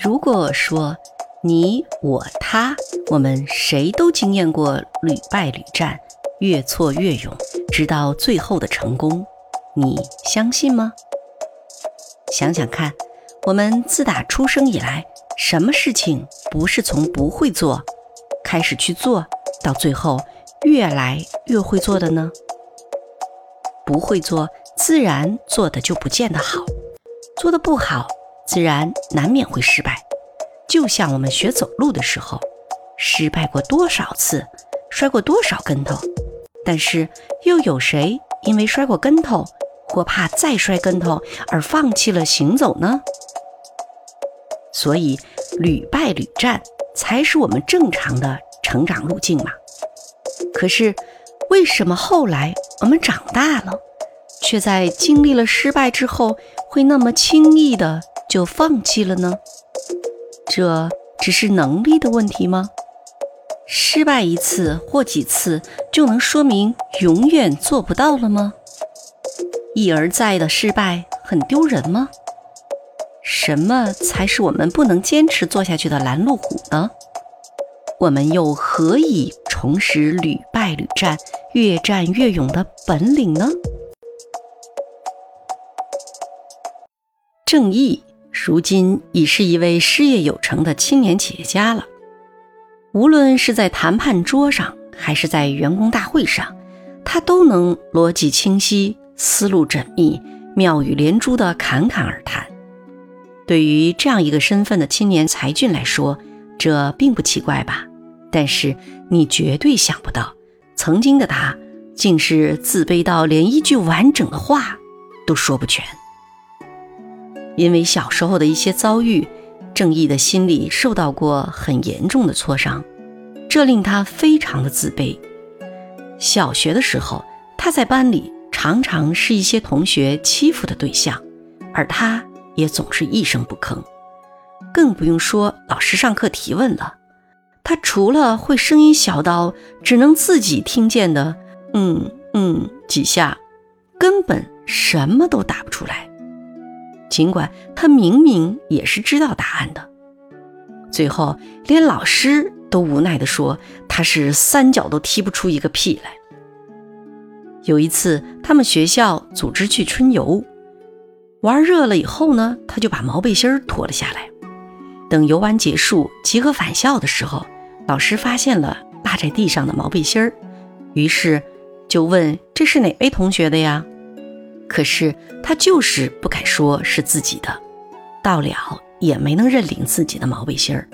如果说你我他，我们谁都经验过屡败屡战，越挫越勇，直到最后的成功，你相信吗？想想看，我们自打出生以来，什么事情不是从不会做，开始去做到最后越来越会做的呢？不会做，自然做的就不见得好，做的不好，自然难免会失败。就像我们学走路的时候，失败过多少次，摔过多少跟头，但是又有谁因为摔过跟头或怕再摔跟头而放弃了行走呢？所以屡败屡战才是我们正常的成长路径嘛。可是为什么后来我们长大了，却在经历了失败之后会那么轻易的就放弃了呢？这只是能力的问题吗？失败一次或几次就能说明永远做不到了吗？一而再的失败很丢人吗？什么才是我们不能坚持做下去的拦路虎呢？我们又何以重拾屡败屡战、越战越勇的本领呢？正义。如今已是一位事业有成的青年企业家了。无论是在谈判桌上，还是在员工大会上，他都能逻辑清晰、思路缜密、妙语连珠地侃侃而谈。对于这样一个身份的青年才俊来说，这并不奇怪吧？但是你绝对想不到，曾经的他竟是自卑到连一句完整的话都说不全。因为小时候的一些遭遇，正义的心里受到过很严重的挫伤，这令他非常的自卑。小学的时候，他在班里常常是一些同学欺负的对象，而他也总是一声不吭。更不用说老师上课提问了，他除了会声音小到只能自己听见的“嗯嗯”几下，根本什么都答不出来。尽管他明明也是知道答案的，最后连老师都无奈地说他是三脚都踢不出一个屁来。有一次，他们学校组织去春游，玩热了以后呢，他就把毛背心脱了下来。等游玩结束，集合返校的时候，老师发现了落在地上的毛背心，于是就问：“这是哪位同学的呀？”可是他就是不敢说是自己的，到了也没能认领自己的毛背心儿。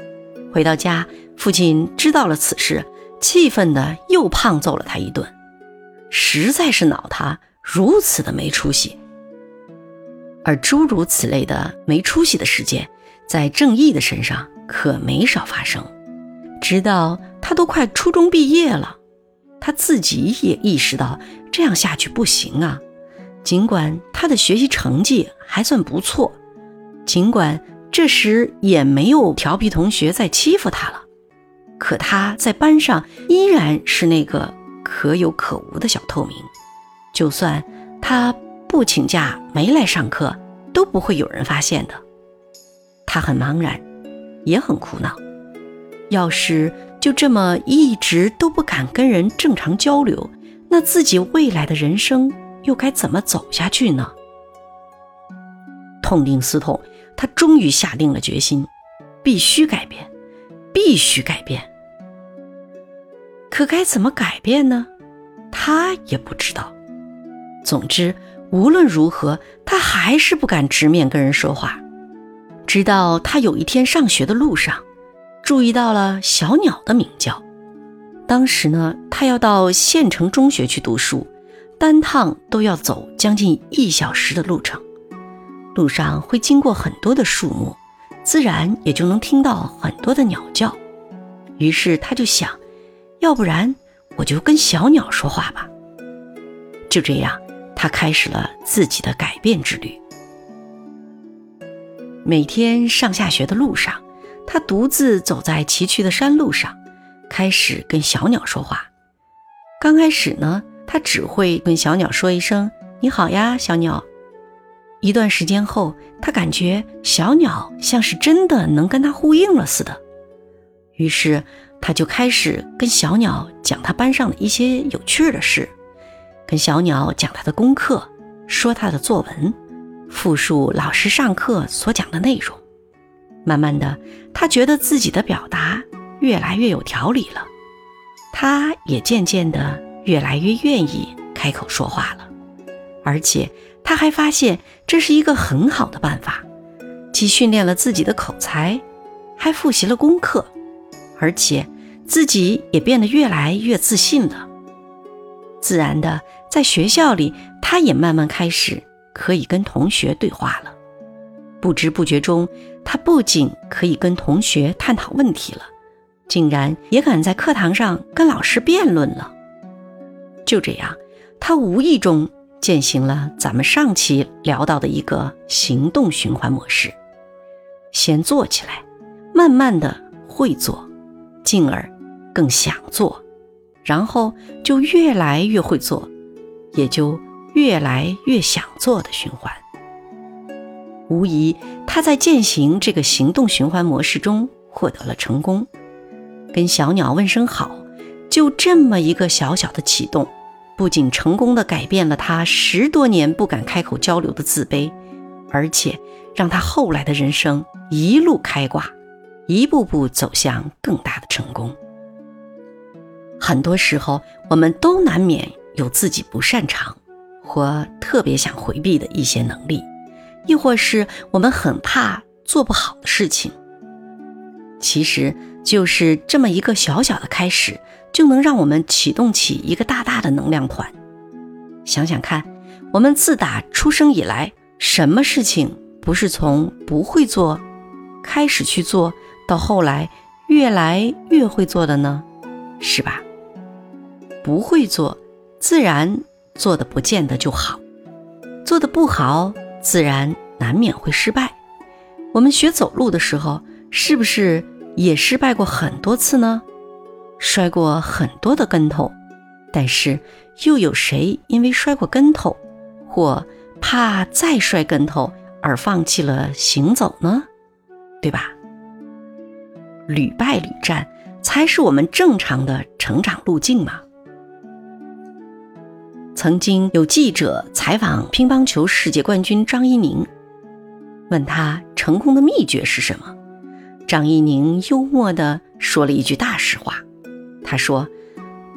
回到家，父亲知道了此事，气愤的又胖揍了他一顿，实在是恼他如此的没出息。而诸如此类的没出息的事件，在正义的身上可没少发生。直到他都快初中毕业了，他自己也意识到这样下去不行啊。尽管他的学习成绩还算不错，尽管这时也没有调皮同学在欺负他了，可他在班上依然是那个可有可无的小透明。就算他不请假没来上课，都不会有人发现的。他很茫然，也很苦恼。要是就这么一直都不敢跟人正常交流，那自己未来的人生……又该怎么走下去呢？痛定思痛，他终于下定了决心，必须改变，必须改变。可该怎么改变呢？他也不知道。总之，无论如何，他还是不敢直面跟人说话。直到他有一天上学的路上，注意到了小鸟的鸣叫。当时呢，他要到县城中学去读书。单趟都要走将近一小时的路程，路上会经过很多的树木，自然也就能听到很多的鸟叫。于是他就想，要不然我就跟小鸟说话吧。就这样，他开始了自己的改变之旅。每天上下学的路上，他独自走在崎岖的山路上，开始跟小鸟说话。刚开始呢。他只会跟小鸟说一声“你好呀，小鸟”。一段时间后，他感觉小鸟像是真的能跟他呼应了似的，于是他就开始跟小鸟讲他班上的一些有趣的事，跟小鸟讲他的功课，说他的作文，复述老师上课所讲的内容。慢慢的，他觉得自己的表达越来越有条理了，他也渐渐的越来越愿意开口说话了，而且他还发现这是一个很好的办法，既训练了自己的口才，还复习了功课，而且自己也变得越来越自信了。自然的，在学校里，他也慢慢开始可以跟同学对话了，不知不觉中。他不仅可以跟同学探讨问题了，竟然也敢在课堂上跟老师辩论了。就这样，他无意中践行了咱们上期聊到的一个行动循环模式：先做起来，慢慢的会做，进而更想做，然后就越来越会做，也就越来越想做的循环。无疑，他在践行这个行动循环模式中获得了成功。跟小鸟问声好，就这么一个小小的启动，不仅成功的改变了他十多年不敢开口交流的自卑，而且让他后来的人生一路开挂，一步步走向更大的成功。很多时候，我们都难免有自己不擅长或特别想回避的一些能力。亦或是我们很怕做不好的事情，其实就是这么一个小小的开始，就能让我们启动起一个大大的能量团。想想看，我们自打出生以来，什么事情不是从不会做开始去做到后来越来越会做的呢？是吧？不会做，自然做的不见得就好，做的不好。自然难免会失败。我们学走路的时候，是不是也失败过很多次呢？摔过很多的跟头，但是又有谁因为摔过跟头，或怕再摔跟头而放弃了行走呢？对吧？屡败屡战，才是我们正常的成长路径嘛。曾经有记者采访乒乓球世界冠军张怡宁，问他成功的秘诀是什么？张怡宁幽默地说了一句大实话，他说：“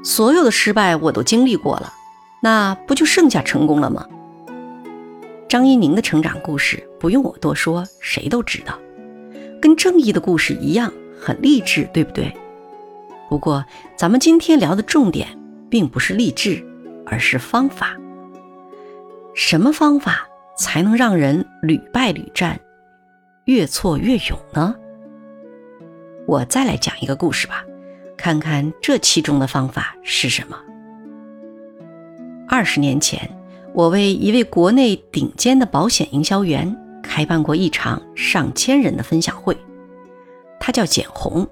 所有的失败我都经历过了，那不就剩下成功了吗？”张怡宁的成长故事不用我多说，谁都知道，跟正义的故事一样，很励志，对不对？不过咱们今天聊的重点并不是励志。而是方法，什么方法才能让人屡败屡战，越挫越勇呢？我再来讲一个故事吧，看看这其中的方法是什么。二十年前，我为一位国内顶尖的保险营销员开办过一场上千人的分享会，他叫简红。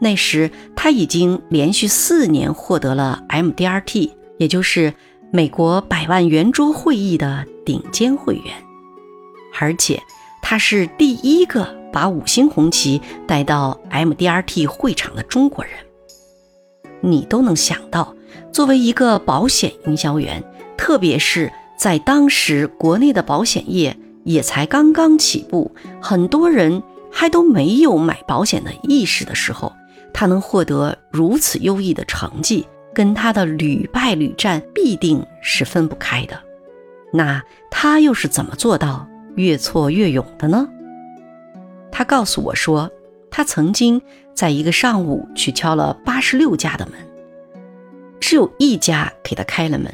那时他已经连续四年获得了 MDRT。也就是美国百万圆桌会议的顶尖会员，而且他是第一个把五星红旗带到 MDRT 会场的中国人。你都能想到，作为一个保险营销员，特别是在当时国内的保险业也才刚刚起步，很多人还都没有买保险的意识的时候，他能获得如此优异的成绩。跟他的屡败屡战必定是分不开的，那他又是怎么做到越挫越勇的呢？他告诉我说，他曾经在一个上午去敲了八十六家的门，只有一家给他开了门，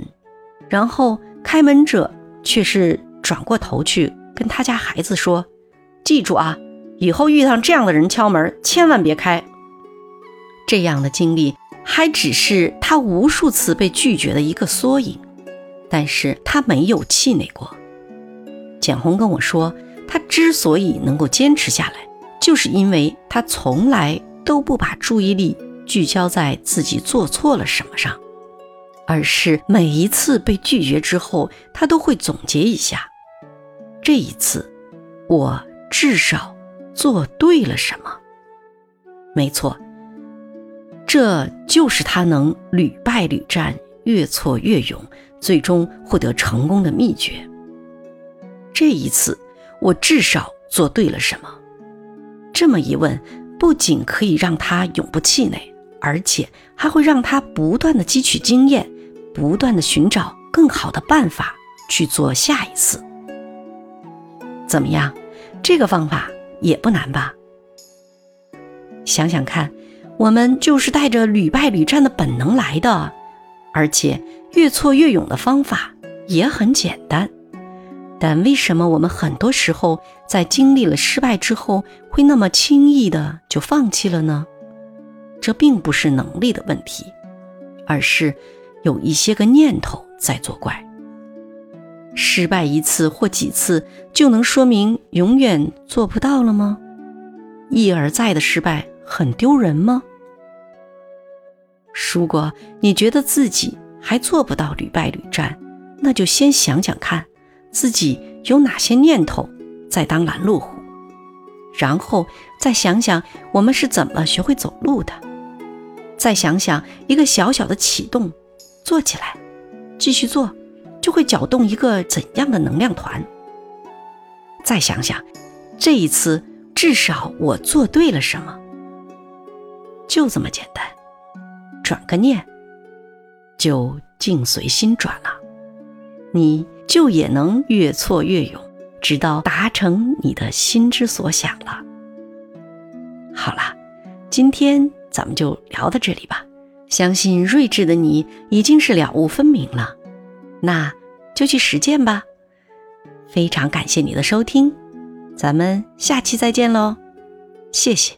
然后开门者却是转过头去跟他家孩子说：“记住啊，以后遇上这样的人敲门，千万别开。”这样的经历。还只是他无数次被拒绝的一个缩影，但是他没有气馁过。简红跟我说，他之所以能够坚持下来，就是因为他从来都不把注意力聚焦在自己做错了什么上，而是每一次被拒绝之后，他都会总结一下，这一次，我至少做对了什么？没错，这就是他能屡败屡战、越挫越勇，最终获得成功的秘诀。这一次，我至少做对了什么？这么一问，不仅可以让他永不气馁，而且还会让他不断的汲取经验，不断的寻找更好的办法去做下一次。怎么样？这个方法也不难吧？想想看，我们就是带着屡败屡战的本能来的，而且越挫越勇的方法也很简单。但为什么我们很多时候在经历了失败之后，会那么轻易的就放弃了呢？这并不是能力的问题，而是有一些个念头在作怪。失败一次或几次就能说明永远做不到了吗？一而再的失败很丢人吗？如果你觉得自己还做不到屡败屡战，那就先想想看，自己有哪些念头在当拦路虎，然后再想想我们是怎么学会走路的，再想想一个小小的启动，做起来，继续做。就会搅动一个怎样的能量团？再想想，这一次至少我做对了什么？就这么简单，转个念，就境随心转了，你就也能越挫越勇，直到达成你的心之所想了。好啦，今天咱们就聊到这里吧。相信睿智的你已经是了悟分明了。那就去实践吧。非常感谢你的收听，咱们下期再见喽，谢谢。